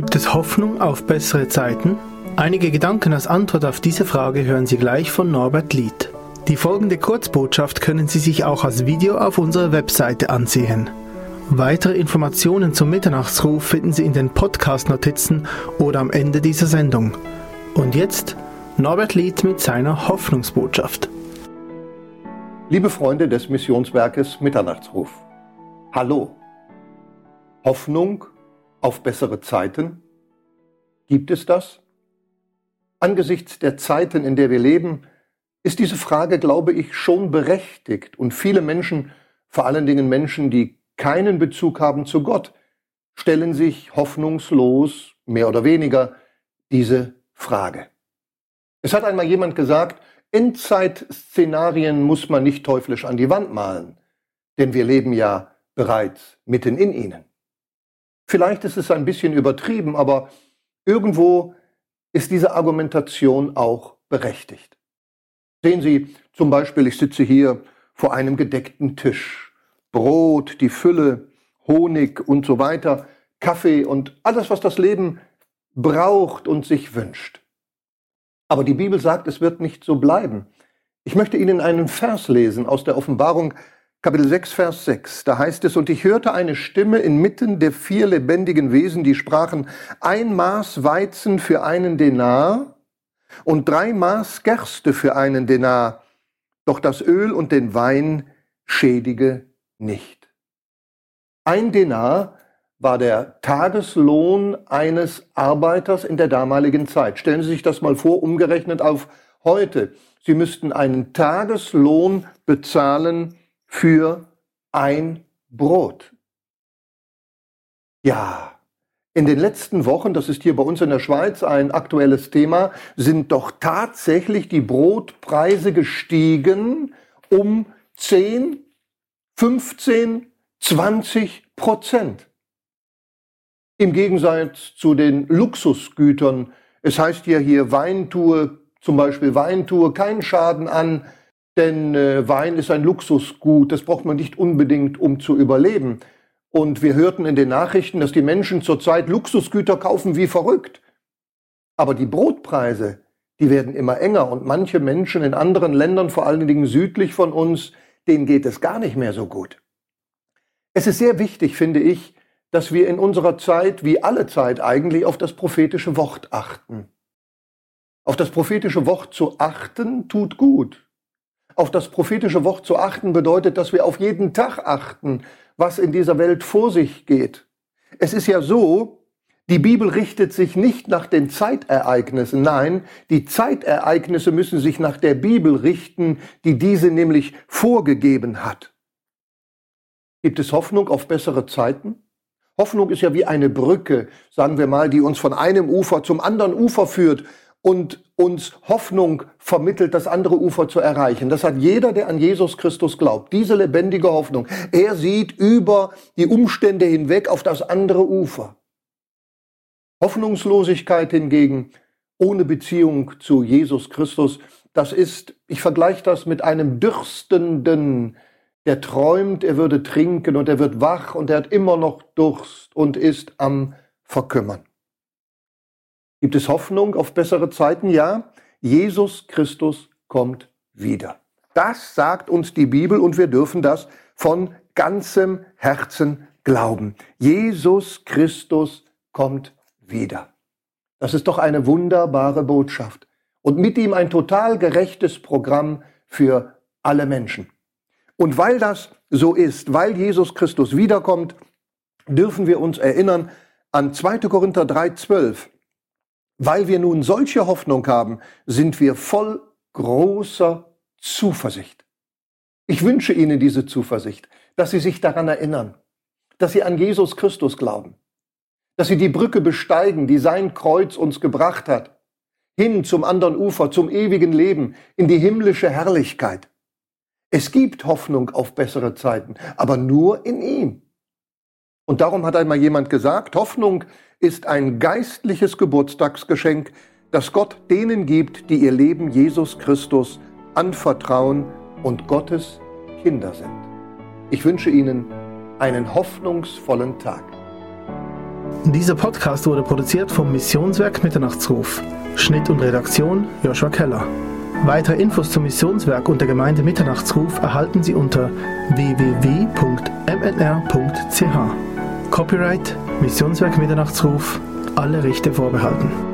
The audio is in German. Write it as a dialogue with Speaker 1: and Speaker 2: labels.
Speaker 1: Gibt es Hoffnung auf bessere Zeiten? Einige Gedanken als Antwort auf diese Frage hören Sie gleich von Norbert Lied. Die folgende Kurzbotschaft können Sie sich auch als Video auf unserer Webseite ansehen. Weitere Informationen zum Mitternachtsruf finden Sie in den Podcast-Notizen oder am Ende dieser Sendung. Und jetzt Norbert Lied mit seiner Hoffnungsbotschaft.
Speaker 2: Liebe Freunde des Missionswerkes Mitternachtsruf. Hallo. Hoffnung auf bessere Zeiten? Gibt es das? Angesichts der Zeiten, in der wir leben, ist diese Frage, glaube ich, schon berechtigt. Und viele Menschen, vor allen Dingen Menschen, die keinen Bezug haben zu Gott, stellen sich hoffnungslos, mehr oder weniger, diese Frage. Es hat einmal jemand gesagt, Endzeitszenarien muss man nicht teuflisch an die Wand malen, denn wir leben ja bereits mitten in ihnen. Vielleicht ist es ein bisschen übertrieben, aber irgendwo ist diese Argumentation auch berechtigt. Sehen Sie zum Beispiel, ich sitze hier vor einem gedeckten Tisch. Brot, die Fülle, Honig und so weiter, Kaffee und alles, was das Leben braucht und sich wünscht. Aber die Bibel sagt, es wird nicht so bleiben. Ich möchte Ihnen einen Vers lesen aus der Offenbarung Kapitel 6, Vers 6, da heißt es, und ich hörte eine Stimme inmitten der vier lebendigen Wesen, die sprachen, ein Maß Weizen für einen Denar und drei Maß Gerste für einen Denar, doch das Öl und den Wein schädige nicht. Ein Denar war der Tageslohn eines Arbeiters in der damaligen Zeit. Stellen Sie sich das mal vor, umgerechnet auf heute. Sie müssten einen Tageslohn bezahlen für ein Brot. Ja, in den letzten Wochen, das ist hier bei uns in der Schweiz ein aktuelles Thema, sind doch tatsächlich die Brotpreise gestiegen um 10, 15, 20 Prozent. Im Gegensatz zu den Luxusgütern. Es heißt ja hier Weintue, zum Beispiel Weintue, keinen Schaden an, denn äh, Wein ist ein Luxusgut, das braucht man nicht unbedingt, um zu überleben. Und wir hörten in den Nachrichten, dass die Menschen zurzeit Luxusgüter kaufen wie verrückt. Aber die Brotpreise, die werden immer enger und manche Menschen in anderen Ländern, vor allen Dingen südlich von uns, denen geht es gar nicht mehr so gut. Es ist sehr wichtig, finde ich, dass wir in unserer Zeit, wie alle Zeit eigentlich, auf das prophetische Wort achten. Auf das prophetische Wort zu achten tut gut. Auf das prophetische Wort zu achten bedeutet, dass wir auf jeden Tag achten, was in dieser Welt vor sich geht. Es ist ja so, die Bibel richtet sich nicht nach den Zeitereignissen, nein, die Zeitereignisse müssen sich nach der Bibel richten, die diese nämlich vorgegeben hat. Gibt es Hoffnung auf bessere Zeiten? Hoffnung ist ja wie eine Brücke, sagen wir mal, die uns von einem Ufer zum anderen Ufer führt und uns Hoffnung vermittelt, das andere Ufer zu erreichen. Das hat jeder, der an Jesus Christus glaubt. Diese lebendige Hoffnung. Er sieht über die Umstände hinweg auf das andere Ufer. Hoffnungslosigkeit hingegen, ohne Beziehung zu Jesus Christus, das ist, ich vergleiche das mit einem Dürstenden, der träumt, er würde trinken und er wird wach und er hat immer noch Durst und ist am Verkümmern. Gibt es Hoffnung auf bessere Zeiten? Ja, Jesus Christus kommt wieder. Das sagt uns die Bibel und wir dürfen das von ganzem Herzen glauben. Jesus Christus kommt wieder. Das ist doch eine wunderbare Botschaft. Und mit ihm ein total gerechtes Programm für alle Menschen. Und weil das so ist, weil Jesus Christus wiederkommt, dürfen wir uns erinnern an 2. Korinther 3,12. Weil wir nun solche Hoffnung haben, sind wir voll großer Zuversicht. Ich wünsche Ihnen diese Zuversicht, dass Sie sich daran erinnern, dass Sie an Jesus Christus glauben, dass Sie die Brücke besteigen, die sein Kreuz uns gebracht hat, hin zum anderen Ufer, zum ewigen Leben, in die himmlische Herrlichkeit. Es gibt Hoffnung auf bessere Zeiten, aber nur in ihm. Und darum hat einmal jemand gesagt, Hoffnung ist ein geistliches Geburtstagsgeschenk, das Gott denen gibt, die ihr Leben Jesus Christus anvertrauen und Gottes Kinder sind. Ich wünsche Ihnen einen hoffnungsvollen Tag.
Speaker 1: Dieser Podcast wurde produziert vom Missionswerk Mitternachtsruf. Schnitt und Redaktion Joshua Keller. Weitere Infos zum Missionswerk und der Gemeinde Mitternachtsruf erhalten Sie unter www.mnr.ch. Copyright Missionswerk Mitternachtsruf. Alle Rechte vorbehalten.